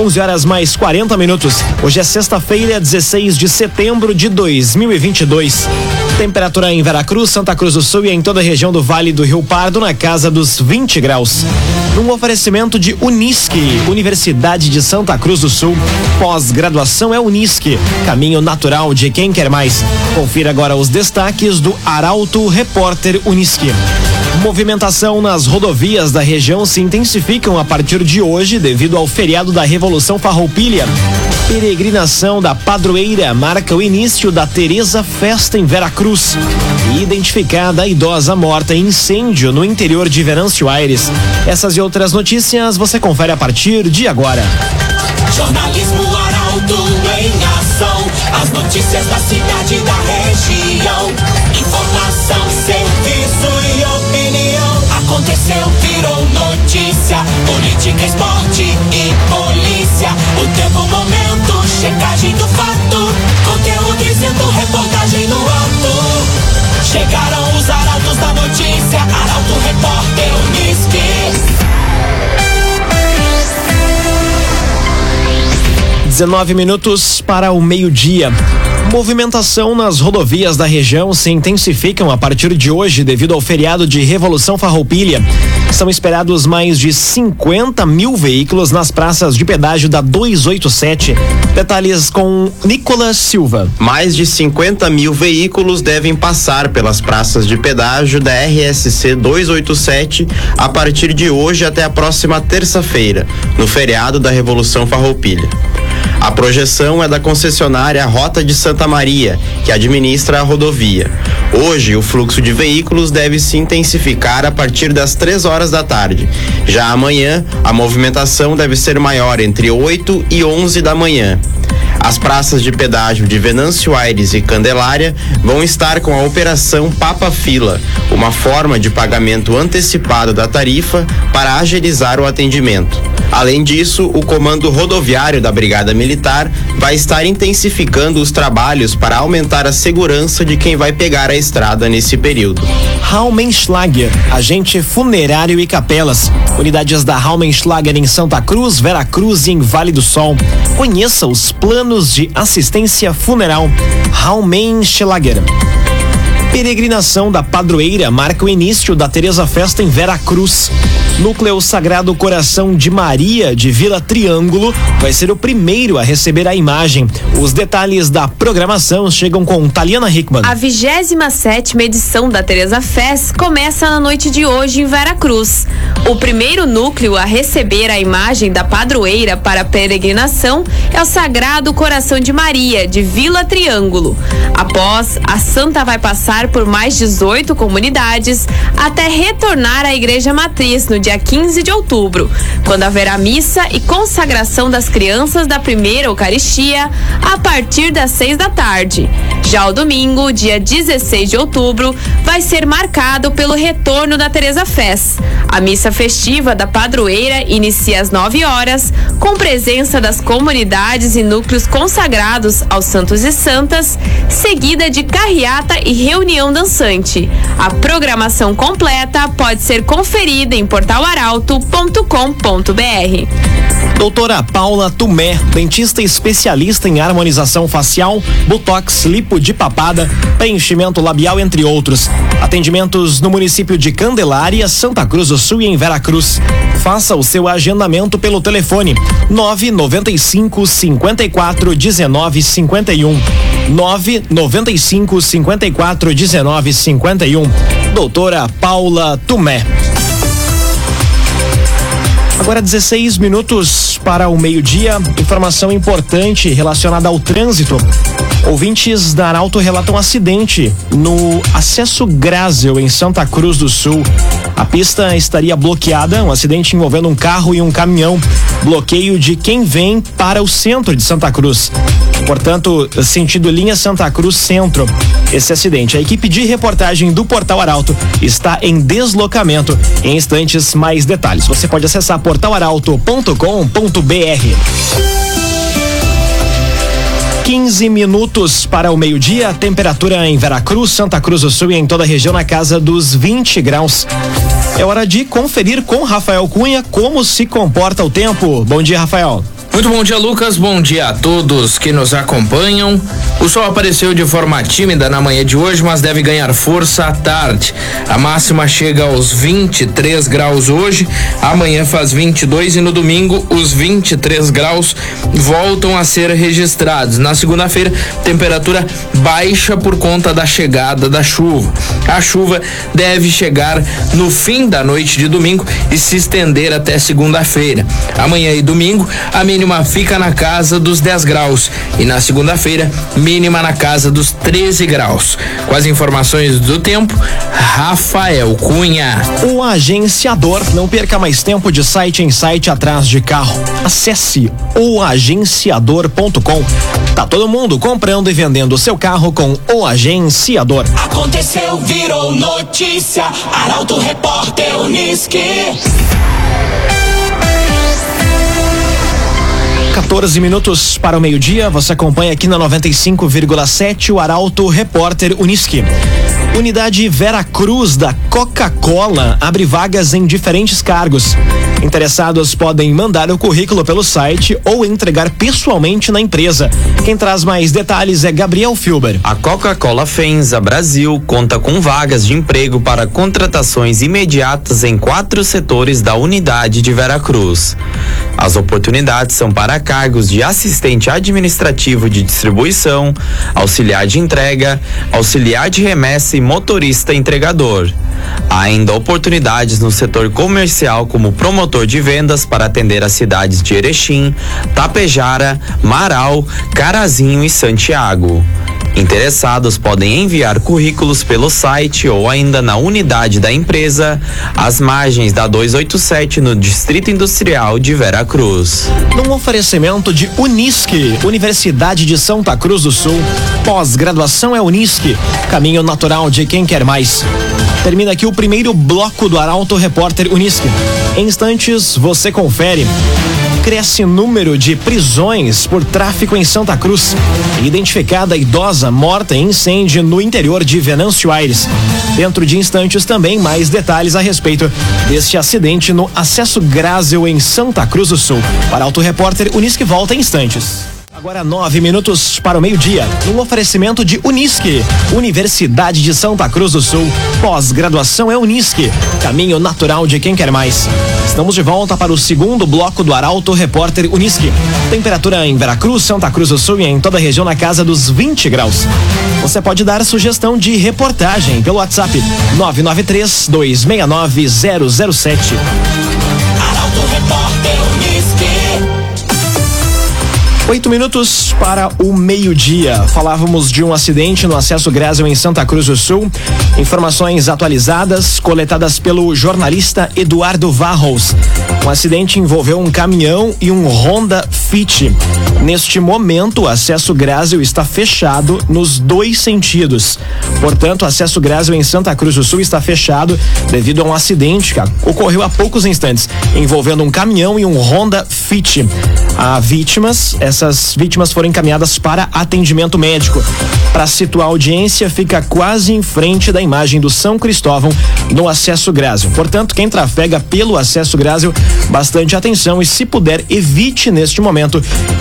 11 horas mais 40 minutos. Hoje é sexta-feira, 16 de setembro de 2022. Temperatura em Veracruz, Santa Cruz do Sul e em toda a região do Vale do Rio Pardo na casa dos 20 graus. Num oferecimento de Unisque, Universidade de Santa Cruz do Sul. Pós-graduação é Unisque, caminho natural de quem quer mais. Confira agora os destaques do Arauto Repórter Unisque. Movimentação nas rodovias da região se intensificam a partir de hoje devido ao feriado da Revolução Farroupilha. Peregrinação da padroeira marca o início da Teresa Festa em Veracruz. Identificada a idosa morta em incêndio no interior de Venâncio Aires. Essas e outras notícias você confere a partir de agora. Jornalismo Arauto em ação. As notícias da cidade e da região. Aconteceu, virou notícia. Política, esporte e polícia. O tempo, momento, checagem do fato. Conteúdo dizendo, reportagem no ato. Chegaram os arautos da notícia. Arauto, repórter, Unisque. 19 minutos para o meio-dia. Movimentação nas rodovias da região se intensificam a partir de hoje devido ao feriado de Revolução Farroupilha. São esperados mais de 50 mil veículos nas praças de pedágio da 287. Detalhes com Nicolas Silva. Mais de 50 mil veículos devem passar pelas praças de pedágio da RSC 287 a partir de hoje até a próxima terça-feira, no feriado da Revolução Farroupilha. A projeção é da concessionária Rota de Santa Maria, que administra a rodovia. Hoje, o fluxo de veículos deve se intensificar a partir das 3 horas da tarde. Já amanhã, a movimentação deve ser maior entre 8 e 11 da manhã. As praças de pedágio de Venâncio Aires e Candelária vão estar com a operação Papa Fila, uma forma de pagamento antecipado da tarifa para agilizar o atendimento. Além disso, o Comando Rodoviário da Brigada Militar vai estar intensificando os trabalhos para aumentar a segurança de quem vai pegar a estrada nesse período. Raumenschlager, agente funerário e capelas. Unidades da Raumenschlager em Santa Cruz, Veracruz e em Vale do Sol. Conheça os planos de assistência funeral. Raumenschlager. Peregrinação da Padroeira marca o início da Teresa Festa em Veracruz. Núcleo Sagrado Coração de Maria de Vila Triângulo vai ser o primeiro a receber a imagem. Os detalhes da programação chegam com Taliana Hickman. A 27 edição da Teresa Fest começa na noite de hoje em Veracruz. O primeiro núcleo a receber a imagem da padroeira para peregrinação é o Sagrado Coração de Maria de Vila Triângulo. Após, a santa vai passar por mais 18 comunidades até retornar à Igreja Matriz no dia 15 de outubro, quando haverá missa e consagração das crianças da primeira Eucaristia a partir das 6 da tarde. Já o domingo, dia 16 de outubro, vai ser marcado pelo retorno da Teresa Fés. A missa festiva da padroeira inicia às 9 horas, com presença das comunidades e núcleos consagrados aos santos e santas, seguida de carreata e reunião dançante. A programação completa pode ser conferida em portalaralto.com.br. Doutora Paula Tumé, dentista especialista em harmonização facial, botox, lipo de papada, preenchimento labial, entre outros. Atendimentos no município de Candelária, Santa Cruz do Sul e em Veracruz. Faça o seu agendamento pelo telefone 995 54 19 51. 995 54 19 51. Doutora Paula Tumé. Agora 16 minutos para o meio-dia. Informação importante relacionada ao trânsito. Ouvintes da Arauto relatam acidente no acesso Grazel, em Santa Cruz do Sul. A pista estaria bloqueada, um acidente envolvendo um carro e um caminhão. Bloqueio de quem vem para o centro de Santa Cruz. Portanto, sentido linha Santa Cruz Centro. Esse acidente. A equipe de reportagem do Portal Arauto está em deslocamento. Em instantes, mais detalhes. Você pode acessar portalaralto.com.br. 15 minutos para o meio-dia, temperatura em Veracruz, Santa Cruz do Sul e em toda a região na casa dos 20 graus. É hora de conferir com Rafael Cunha como se comporta o tempo. Bom dia, Rafael. Muito bom dia, Lucas. Bom dia a todos que nos acompanham. O sol apareceu de forma tímida na manhã de hoje, mas deve ganhar força à tarde. A máxima chega aos 23 graus hoje, amanhã faz 22 e no domingo os 23 graus voltam a ser registrados. Na segunda-feira, temperatura baixa por conta da chegada da chuva. A chuva deve chegar no fim da noite de domingo e se estender até segunda-feira. Amanhã e domingo, a mínima fica na casa dos 10 graus e na segunda-feira, mínima na casa dos 13 graus. Com as informações do tempo, Rafael Cunha. O agenciador não perca mais tempo de site em site atrás de carro. Acesse oagenciador.com. Tá todo mundo comprando e vendendo seu carro com o agenciador. Aconteceu, virou notícia. Arauto Repórter Uniski. 14 minutos para o meio-dia. Você acompanha aqui na 95,7 o Arauto Repórter Uniski. Unidade Vera Cruz da Coca-Cola abre vagas em diferentes cargos. Interessados podem mandar o currículo pelo site ou entregar pessoalmente na empresa. Quem traz mais detalhes é Gabriel Filber. A Coca-Cola Fenza Brasil conta com vagas de emprego para contratações imediatas em quatro setores da unidade de Veracruz. As oportunidades são para cargos de assistente administrativo de distribuição, auxiliar de entrega, auxiliar de remessa e motorista entregador. Há ainda oportunidades no setor comercial como promotor de vendas para atender as cidades de Erechim, Tapejara, Marau, Carazinho e Santiago. Interessados podem enviar currículos pelo site ou ainda na unidade da empresa, às margens da 287 no Distrito Industrial de Veracruz. Num oferecimento de Unisque, Universidade de Santa Cruz do Sul. Pós-graduação é Unisque, caminho natural de quem quer mais. Termina aqui o primeiro bloco do Arauto Repórter Unisque. Em instantes, você confere. Cresce número de prisões por tráfico em Santa Cruz. Identificada idosa morta em incêndio no interior de Venâncio Aires. Dentro de instantes também mais detalhes a respeito deste acidente no acesso Grásel em Santa Cruz do Sul. Para Auto Repórter Unisque volta em instantes. Agora nove minutos para o meio-dia. Um oferecimento de Unisque, Universidade de Santa Cruz do Sul. Pós-graduação é Unisque, caminho natural de quem quer mais. Estamos de volta para o segundo bloco do Arauto Repórter Unisque. Temperatura em Veracruz, Santa Cruz do Sul e em toda a região na casa dos 20 graus. Você pode dar sugestão de reportagem pelo WhatsApp 993 269 007. Oito minutos para o meio-dia. Falávamos de um acidente no acesso Grésio em Santa Cruz do Sul. Informações atualizadas coletadas pelo jornalista Eduardo Varros. Um acidente envolveu um caminhão e um Honda Fit. Neste momento, o acesso Grésio está fechado nos dois sentidos. Portanto, o acesso Grésio em Santa Cruz do Sul está fechado devido a um acidente que ocorreu há poucos instantes, envolvendo um caminhão e um Honda Fit. Há vítimas, essas vítimas foram encaminhadas para atendimento médico. Para situar a audiência, fica quase em frente da imagem do São Cristóvão no acesso Grásio. Portanto, quem trafega pelo acesso Grásio, bastante atenção e, se puder, evite neste momento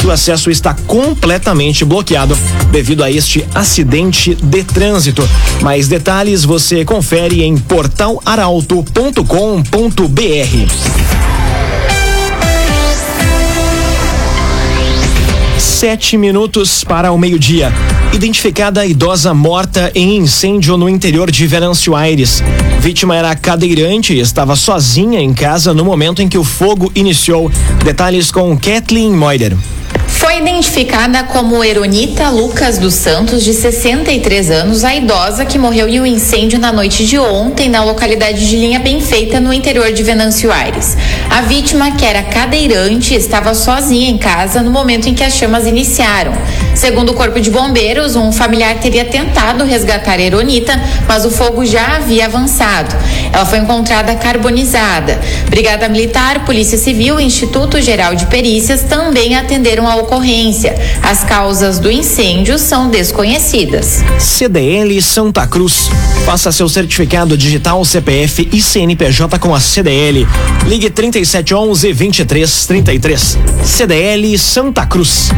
que o acesso está completamente bloqueado devido a este acidente de trânsito. Mais detalhes você confere em portalaralto.com.br. Sete minutos para o meio-dia. Identificada a idosa morta em incêndio no interior de Venâncio Aires. Vítima era cadeirante e estava sozinha em casa no momento em que o fogo iniciou. Detalhes com Kathleen Moider. Foi identificada como Eronita Lucas dos Santos, de 63 anos, a idosa que morreu em um incêndio na noite de ontem na localidade de Linha Bem Feita, no interior de Venâncio Aires. A vítima, que era cadeirante, estava sozinha em casa no momento em que as chamas iniciaram. Segundo o Corpo de Bombeiros, um familiar teria tentado resgatar Eronita, mas o fogo já havia avançado. Ela foi encontrada carbonizada. Brigada Militar, Polícia Civil e Instituto Geral de Perícias também atenderam a ocorrência. As causas do incêndio são desconhecidas. CDL Santa Cruz. Faça seu certificado digital CPF e CNPJ com a CDL. Ligue 36 3711 2333. CDL Santa Cruz.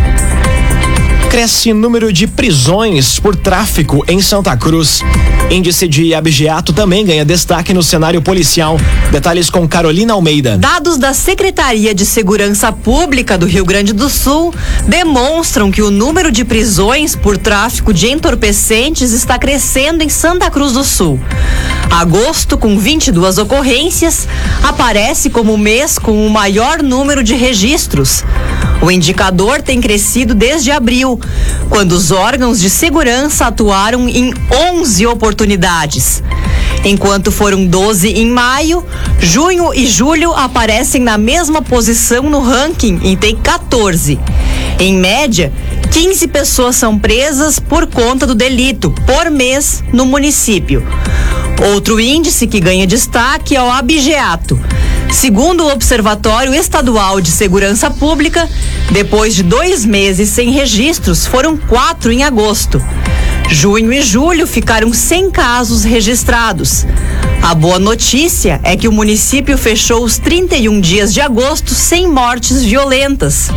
Cresce número de prisões por tráfico em Santa Cruz. Índice de abigeato também ganha destaque no cenário policial. Detalhes com Carolina Almeida. Dados da Secretaria de Segurança Pública do Rio Grande do Sul demonstram que o número de prisões por tráfico de entorpecentes está crescendo em Santa Cruz do Sul. Agosto, com 22 ocorrências, aparece como o mês com o maior número de registros. O indicador tem crescido desde abril, quando os órgãos de segurança atuaram em 11 oportunidades. Enquanto foram 12 em maio, junho e julho aparecem na mesma posição no ranking e tem 14. Em média, 15 pessoas são presas por conta do delito por mês no município. Outro índice que ganha destaque é o abigeato. Segundo o Observatório Estadual de Segurança Pública, depois de dois meses sem registros, foram quatro em agosto. Junho e julho ficaram sem casos registrados. A boa notícia é que o município fechou os 31 dias de agosto sem mortes violentas.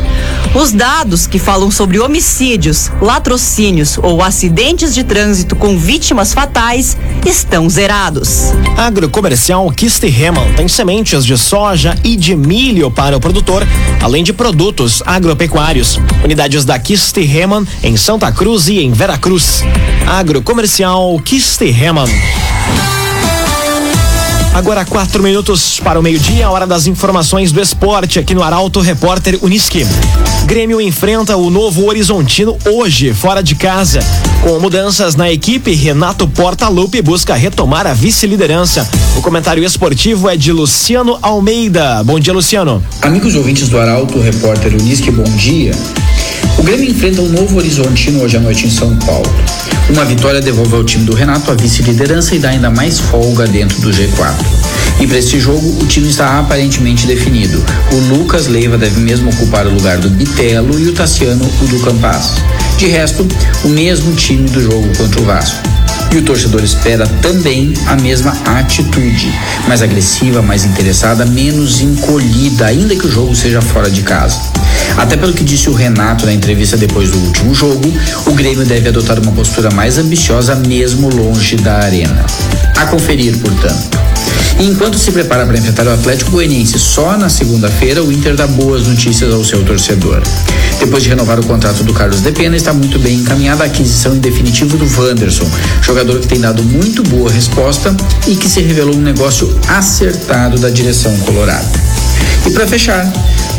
Os dados que falam sobre homicídios, latrocínios ou acidentes de trânsito com vítimas fatais estão zerados. Agrocomercial Kist Heman tem sementes de soja e de milho para o produtor, além de produtos agropecuários. Unidades da Kist Heman em Santa Cruz e em Veracruz. Agrocomercial Kist Heman. Agora quatro minutos para o meio-dia, hora das informações do esporte aqui no Arauto Repórter Uniski. Grêmio enfrenta o Novo Horizontino hoje, fora de casa. Com mudanças na equipe, Renato Portaluppi busca retomar a vice-liderança. O comentário esportivo é de Luciano Almeida. Bom dia, Luciano. Amigos ouvintes do Arauto Repórter Uniski, bom dia. O Grêmio enfrenta um Novo Horizontino hoje à noite em São Paulo. Uma vitória devolve ao time do Renato a vice-liderança e dá ainda mais folga dentro do G4. E para este jogo, o time está aparentemente definido. O Lucas Leiva deve mesmo ocupar o lugar do Bitelo e o Tassiano o do Campas. De resto, o mesmo time do jogo contra o Vasco. E o torcedor espera também a mesma atitude, mais agressiva, mais interessada, menos encolhida, ainda que o jogo seja fora de casa. Até pelo que disse o Renato na entrevista depois do último jogo, o Grêmio deve adotar uma postura mais ambiciosa mesmo longe da arena. A conferir, portanto. E enquanto se prepara para enfrentar o Atlético Goianiense só na segunda-feira, o Inter dá boas notícias ao seu torcedor. Depois de renovar o contrato do Carlos Depena, está muito bem encaminhada a aquisição em definitivo do Wanderson, jogador que tem dado muito boa resposta e que se revelou um negócio acertado da direção colorada. E para fechar,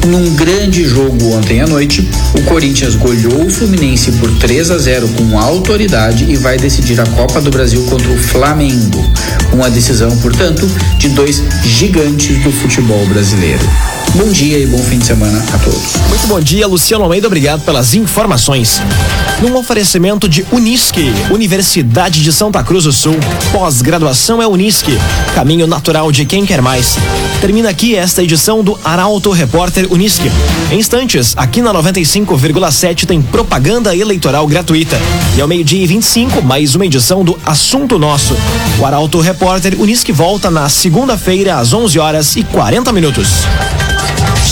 num grande jogo ontem à noite, o Corinthians goleou o Fluminense por 3 a 0 com autoridade e vai decidir a Copa do Brasil contra o Flamengo. Uma decisão, portanto, de dois gigantes do futebol brasileiro. Bom dia e bom fim de semana a todos. Muito bom dia, Luciano Almeida. Obrigado pelas informações. Num oferecimento de Unisque, Universidade de Santa Cruz do Sul. Pós-graduação é Unisque, caminho natural de quem quer mais. Termina aqui esta edição do Arauto Repórter Unisque. Em instantes, aqui na 95,7 tem propaganda eleitoral gratuita. E ao meio-dia e 25, mais uma edição do Assunto Nosso. O Arauto Repórter Unisque volta na segunda-feira às 11 horas e 40 minutos.